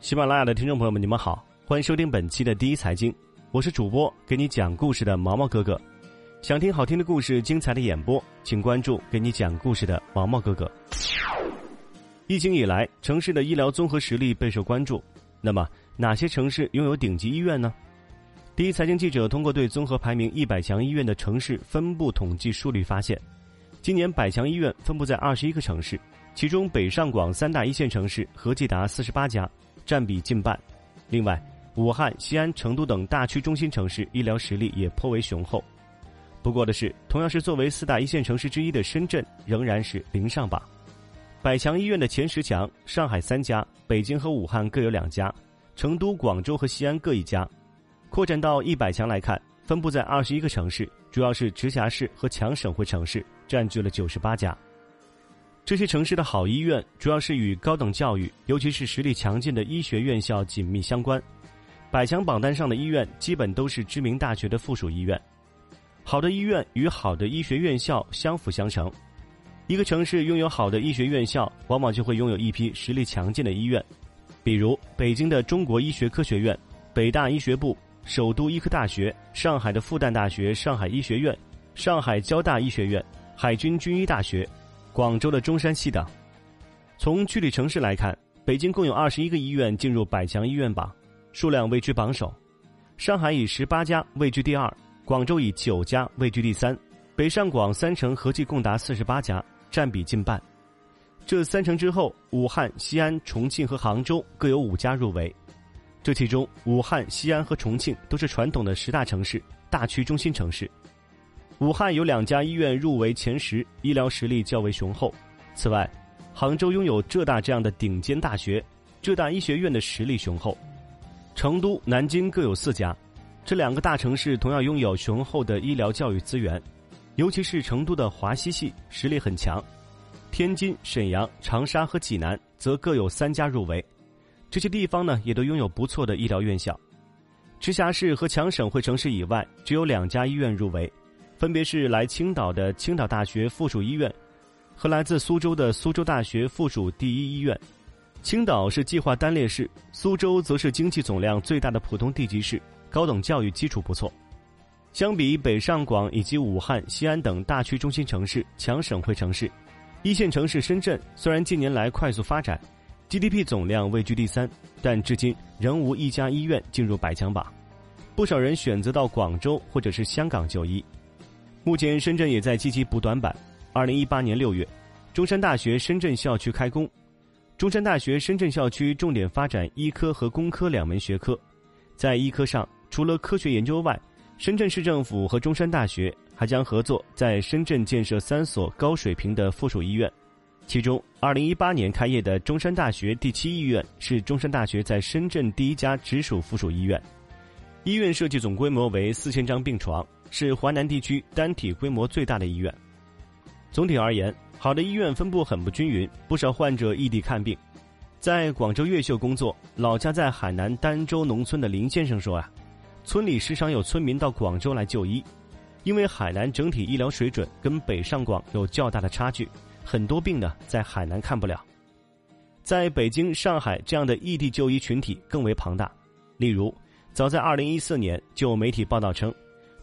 喜马拉雅的听众朋友们，你们好，欢迎收听本期的第一财经，我是主播给你讲故事的毛毛哥哥。想听好听的故事、精彩的演播，请关注给你讲故事的毛毛哥哥。疫情以来，城市的医疗综合实力备受关注。那么，哪些城市拥有顶级医院呢？第一财经记者通过对综合排名一百强医院的城市分布统计数据发现，今年百强医院分布在二十一个城市，其中北上广三大一线城市合计达四十八家。占比近半，另外，武汉、西安、成都等大区中心城市医疗实力也颇为雄厚。不过的是，同样是作为四大一线城市之一的深圳，仍然是零上榜。百强医院的前十强，上海三家，北京和武汉各有两家，成都、广州和西安各一家。扩展到一百强来看，分布在二十一个城市，主要是直辖市和强省会城市，占据了九十八家。这些城市的好医院，主要是与高等教育，尤其是实力强劲的医学院校紧密相关。百强榜单上的医院，基本都是知名大学的附属医院。好的医院与好的医学院校相辅相成。一个城市拥有好的医学院校，往往就会拥有一批实力强劲的医院。比如北京的中国医学科学院、北大医学部、首都医科大学、上海的复旦大学上海医学院、上海交大医学院、海军军医大学。广州的中山系等，从具体城市来看，北京共有二十一个医院进入百强医院榜，数量位居榜首；上海以十八家位居第二，广州以九家位居第三，北上广三城合计共达四十八家，占比近半。这三城之后，武汉、西安、重庆和杭州各有五家入围。这其中，武汉、西安和重庆都是传统的十大城市、大区中心城市。武汉有两家医院入围前十，医疗实力较为雄厚。此外，杭州拥有浙大这样的顶尖大学，浙大医学院的实力雄厚。成都、南京各有四家，这两个大城市同样拥有雄厚的医疗教育资源，尤其是成都的华西系实力很强。天津、沈阳、长沙和济南则各有三家入围，这些地方呢也都拥有不错的医疗院校。直辖市和强省会城市以外，只有两家医院入围。分别是来青岛的青岛大学附属医院，和来自苏州的苏州大学附属第一医院。青岛是计划单列市，苏州则是经济总量最大的普通地级市，高等教育基础不错。相比北上广以及武汉、西安等大区中心城市、强省会城市，一线城市深圳虽然近年来快速发展，GDP 总量位居第三，但至今仍无一家医院进入百强榜。不少人选择到广州或者是香港就医。目前，深圳也在积极补短板。二零一八年六月，中山大学深圳校区开工。中山大学深圳校区重点发展医科和工科两门学科。在医科上，除了科学研究外，深圳市政府和中山大学还将合作在深圳建设三所高水平的附属医院。其中，二零一八年开业的中山大学第七医院是中山大学在深圳第一家直属附属医院。医院设计总规模为四千张病床。是华南地区单体规模最大的医院。总体而言，好的医院分布很不均匀，不少患者异地看病。在广州越秀工作、老家在海南儋州农村的林先生说啊，村里时常有村民到广州来就医，因为海南整体医疗水准跟北上广有较大的差距，很多病呢在海南看不了。在北京、上海这样的异地就医群体更为庞大。例如，早在2014年，就有媒体报道称。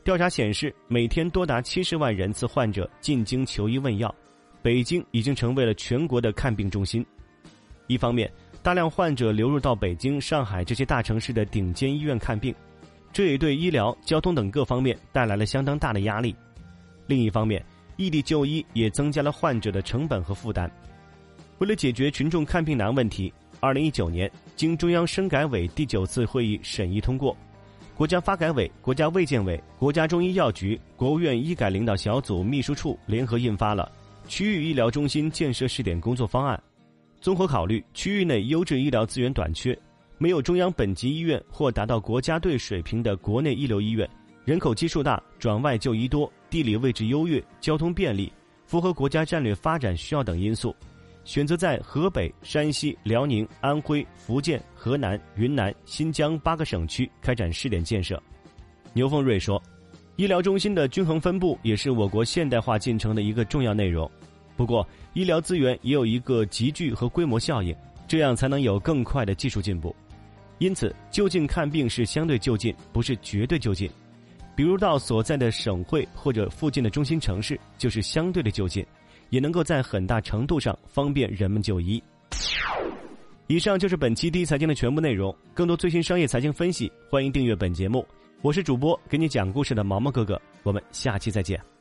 调查显示，每天多达七十万人次患者进京求医问药，北京已经成为了全国的看病中心。一方面，大量患者流入到北京、上海这些大城市的顶尖医院看病，这也对医疗、交通等各方面带来了相当大的压力；另一方面，异地就医也增加了患者的成本和负担。为了解决群众看病难问题，二零一九年，经中央深改委第九次会议审议通过。国家发改委、国家卫健委、国家中医药局、国务院医改领导小组秘书处联合印发了《区域医疗中心建设试点工作方案》。综合考虑区域内优质医疗资源短缺，没有中央本级医院或达到国家队水平的国内一流医院，人口基数大、转外就医多、地理位置优越、交通便利，符合国家战略发展需要等因素。选择在河北、山西、辽宁、安徽、福建、河南、云南、新疆八个省区开展试点建设。牛凤瑞说：“医疗中心的均衡分布也是我国现代化进程的一个重要内容。不过，医疗资源也有一个集聚和规模效应，这样才能有更快的技术进步。因此，就近看病是相对就近，不是绝对就近。比如到所在的省会或者附近的中心城市，就是相对的就近，也能够在很大程度上方便人们就医。以上就是本期第一财经的全部内容。更多最新商业财经分析，欢迎订阅本节目。我是主播给你讲故事的毛毛哥哥，我们下期再见。